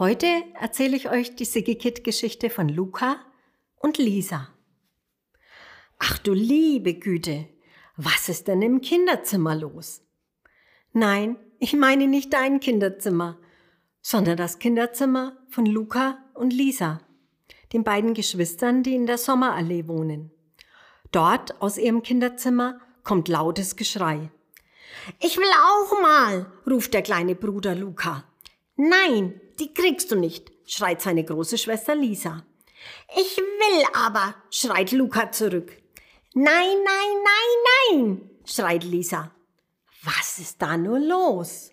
Heute erzähle ich euch die Sigikit-Geschichte von Luca und Lisa. Ach du liebe Güte, was ist denn im Kinderzimmer los? Nein, ich meine nicht dein Kinderzimmer, sondern das Kinderzimmer von Luca und Lisa, den beiden Geschwistern, die in der Sommerallee wohnen. Dort aus ihrem Kinderzimmer kommt lautes Geschrei. Ich will auch mal, ruft der kleine Bruder Luca. Nein, die kriegst du nicht, schreit seine große Schwester Lisa. Ich will aber, schreit Luca zurück. Nein, nein, nein, nein, schreit Lisa. Was ist da nur los?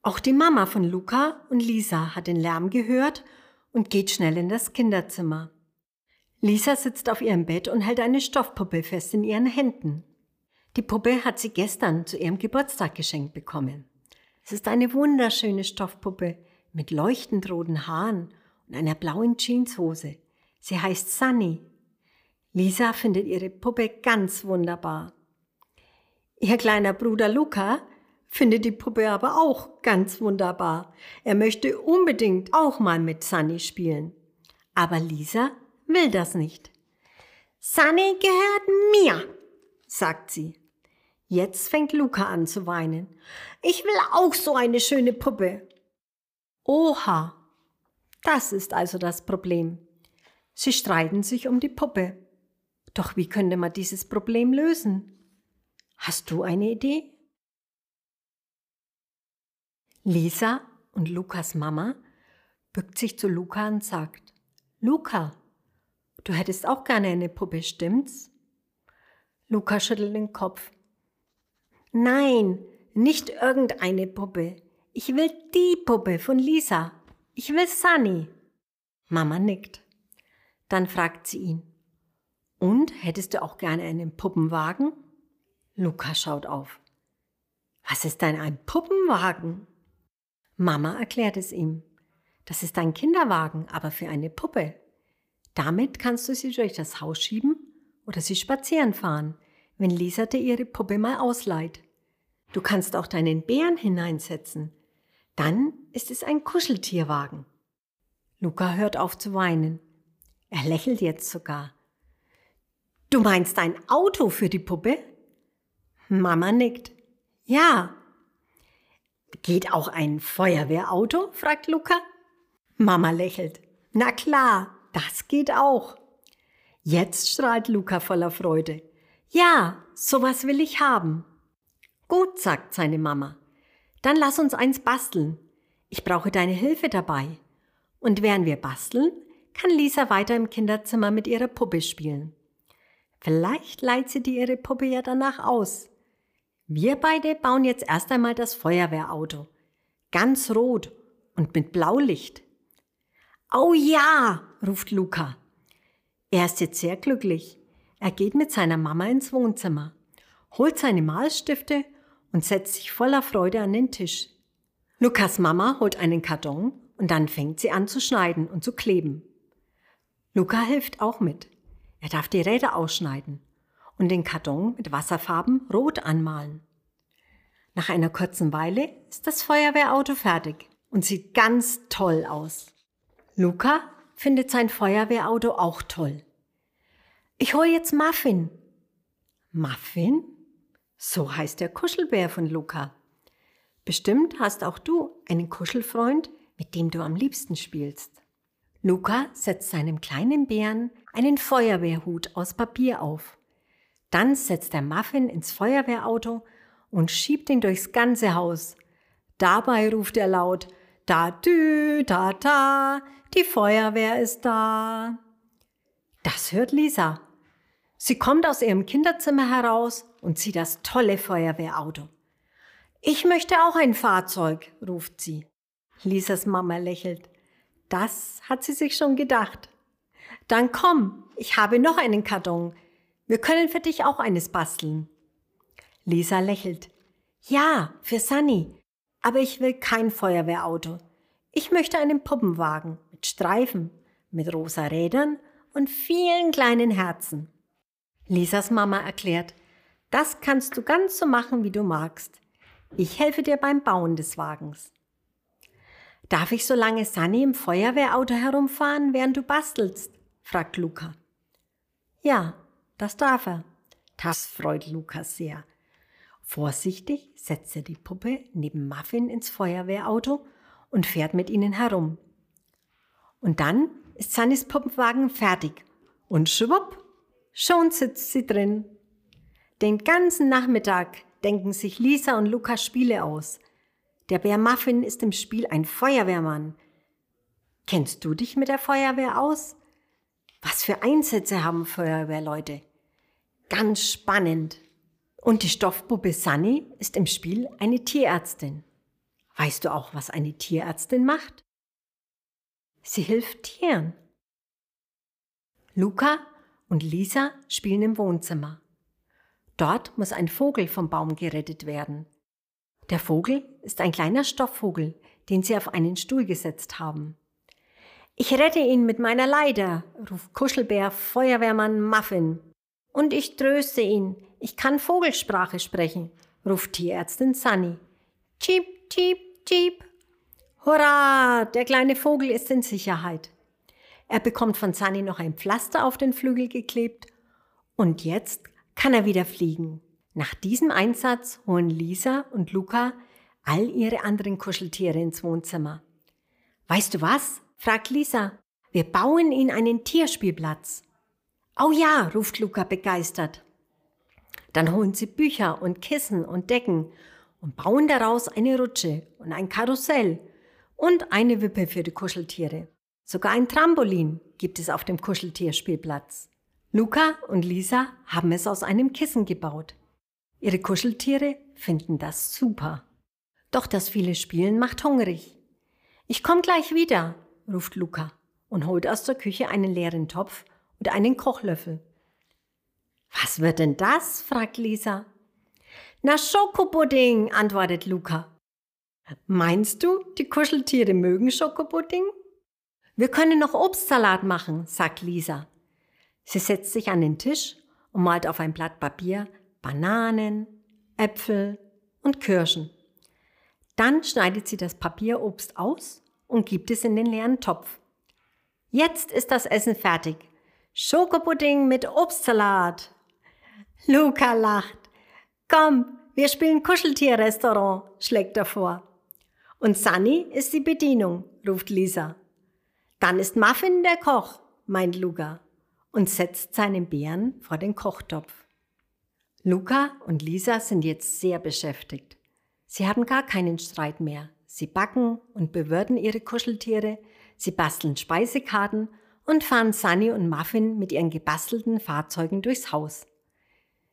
Auch die Mama von Luca und Lisa hat den Lärm gehört und geht schnell in das Kinderzimmer. Lisa sitzt auf ihrem Bett und hält eine Stoffpuppe fest in ihren Händen. Die Puppe hat sie gestern zu ihrem Geburtstag geschenkt bekommen. Es ist eine wunderschöne Stoffpuppe mit leuchtend roten Haaren und einer blauen Jeanshose. Sie heißt Sunny. Lisa findet ihre Puppe ganz wunderbar. Ihr kleiner Bruder Luca findet die Puppe aber auch ganz wunderbar. Er möchte unbedingt auch mal mit Sunny spielen. Aber Lisa will das nicht. Sunny gehört mir, sagt sie. Jetzt fängt Luca an zu weinen. Ich will auch so eine schöne Puppe. Oha, das ist also das Problem. Sie streiten sich um die Puppe. Doch wie könnte man dieses Problem lösen? Hast du eine Idee? Lisa und Lukas Mama bückt sich zu Luca und sagt, Luca, du hättest auch gerne eine Puppe, stimmt's? Luca schüttelt den Kopf. Nein, nicht irgendeine Puppe. Ich will die Puppe von Lisa. Ich will Sunny. Mama nickt. Dann fragt sie ihn. Und hättest du auch gerne einen Puppenwagen? Luca schaut auf. Was ist denn ein Puppenwagen? Mama erklärt es ihm. Das ist ein Kinderwagen, aber für eine Puppe. Damit kannst du sie durch das Haus schieben oder sie spazieren fahren, wenn Lisa dir ihre Puppe mal ausleiht. Du kannst auch deinen Bären hineinsetzen. Dann ist es ein Kuscheltierwagen. Luca hört auf zu weinen. Er lächelt jetzt sogar. Du meinst ein Auto für die Puppe? Mama nickt. Ja. Geht auch ein Feuerwehrauto? fragt Luca. Mama lächelt. Na klar, das geht auch. Jetzt strahlt Luca voller Freude. Ja, sowas will ich haben. Gut, sagt seine Mama. Dann lass uns eins basteln. Ich brauche deine Hilfe dabei. Und während wir basteln, kann Lisa weiter im Kinderzimmer mit ihrer Puppe spielen. Vielleicht leiht sie dir ihre Puppe ja danach aus. Wir beide bauen jetzt erst einmal das Feuerwehrauto. Ganz rot und mit Blaulicht. Oh ja, ruft Luca. Er ist jetzt sehr glücklich. Er geht mit seiner Mama ins Wohnzimmer, holt seine Malstifte und setzt sich voller Freude an den Tisch. Lukas Mama holt einen Karton und dann fängt sie an zu schneiden und zu kleben. Luca hilft auch mit. Er darf die Räder ausschneiden und den Karton mit Wasserfarben rot anmalen. Nach einer kurzen Weile ist das Feuerwehrauto fertig und sieht ganz toll aus. Luca findet sein Feuerwehrauto auch toll. Ich hole jetzt Muffin. Muffin? So heißt der Kuschelbär von Luca. Bestimmt hast auch du einen Kuschelfreund, mit dem du am liebsten spielst. Luca setzt seinem kleinen Bären einen Feuerwehrhut aus Papier auf. Dann setzt er Muffin ins Feuerwehrauto und schiebt ihn durchs ganze Haus. Dabei ruft er laut, da dü, da da, die Feuerwehr ist da. Das hört Lisa. Sie kommt aus ihrem Kinderzimmer heraus und sieht das tolle Feuerwehrauto. Ich möchte auch ein Fahrzeug, ruft sie. Lisas Mama lächelt. Das hat sie sich schon gedacht. Dann komm, ich habe noch einen Karton. Wir können für dich auch eines basteln. Lisa lächelt. Ja, für Sunny. Aber ich will kein Feuerwehrauto. Ich möchte einen Puppenwagen mit Streifen, mit rosa Rädern und vielen kleinen Herzen. Lisas Mama erklärt, das kannst du ganz so machen, wie du magst. Ich helfe dir beim Bauen des Wagens. Darf ich so lange Sunny im Feuerwehrauto herumfahren, während du bastelst? fragt Luca. Ja, das darf er. Das freut Luca sehr. Vorsichtig setzt er die Puppe neben Muffin ins Feuerwehrauto und fährt mit ihnen herum. Und dann ist Sunnys Puppenwagen fertig und schwupp, schon sitzt sie drin. Den ganzen Nachmittag denken sich Lisa und Luca Spiele aus. Der Bär Muffin ist im Spiel ein Feuerwehrmann. Kennst du dich mit der Feuerwehr aus? Was für Einsätze haben Feuerwehrleute? Ganz spannend. Und die Stoffpuppe Sunny ist im Spiel eine Tierärztin. Weißt du auch, was eine Tierärztin macht? Sie hilft Tieren. Luca und Lisa spielen im Wohnzimmer. Dort muss ein Vogel vom Baum gerettet werden. Der Vogel ist ein kleiner Stoffvogel, den sie auf einen Stuhl gesetzt haben. Ich rette ihn mit meiner Leiter, ruft Kuschelbär Feuerwehrmann Muffin. Und ich tröste ihn. Ich kann Vogelsprache sprechen, ruft Tierärztin Sunny. Cheep, cheep, cheep. Hurra, der kleine Vogel ist in Sicherheit. Er bekommt von Sunny noch ein Pflaster auf den Flügel geklebt und jetzt kann er wieder fliegen. Nach diesem Einsatz holen Lisa und Luca all ihre anderen Kuscheltiere ins Wohnzimmer. Weißt du was? fragt Lisa. Wir bauen ihnen einen Tierspielplatz. Oh ja, ruft Luca begeistert. Dann holen sie Bücher und Kissen und Decken und bauen daraus eine Rutsche und ein Karussell und eine Wippe für die Kuscheltiere. Sogar ein Trampolin gibt es auf dem Kuscheltierspielplatz. Luca und Lisa haben es aus einem Kissen gebaut. Ihre Kuscheltiere finden das super. Doch das viele Spielen macht hungrig. Ich komm gleich wieder, ruft Luca und holt aus der Küche einen leeren Topf und einen Kochlöffel. Was wird denn das? fragt Lisa. Na, Schokopudding, antwortet Luca. Meinst du, die Kuscheltiere mögen Schokopudding? Wir können noch Obstsalat machen, sagt Lisa. Sie setzt sich an den Tisch und malt auf ein Blatt Papier Bananen, Äpfel und Kirschen. Dann schneidet sie das Papierobst aus und gibt es in den leeren Topf. Jetzt ist das Essen fertig. Schokopudding mit Obstsalat. Luca lacht. Komm, wir spielen Kuscheltierrestaurant, schlägt er vor. Und Sunny ist die Bedienung, ruft Lisa. Dann ist Muffin der Koch, meint Luca und setzt seinen Bären vor den Kochtopf. Luca und Lisa sind jetzt sehr beschäftigt. Sie haben gar keinen Streit mehr. Sie backen und bewirten ihre Kuscheltiere, sie basteln Speisekarten und fahren Sunny und Muffin mit ihren gebastelten Fahrzeugen durchs Haus.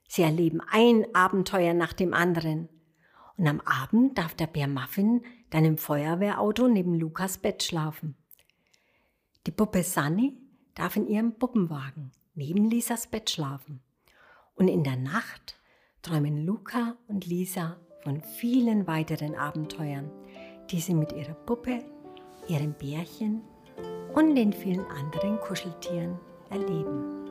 Sie erleben ein Abenteuer nach dem anderen. Und am Abend darf der Bär Muffin dann im Feuerwehrauto neben Lukas Bett schlafen. Die Puppe Sunny darf in ihrem Puppenwagen neben Lisas Bett schlafen. Und in der Nacht träumen Luca und Lisa von vielen weiteren Abenteuern, die sie mit ihrer Puppe, ihrem Bärchen und den vielen anderen Kuscheltieren erleben.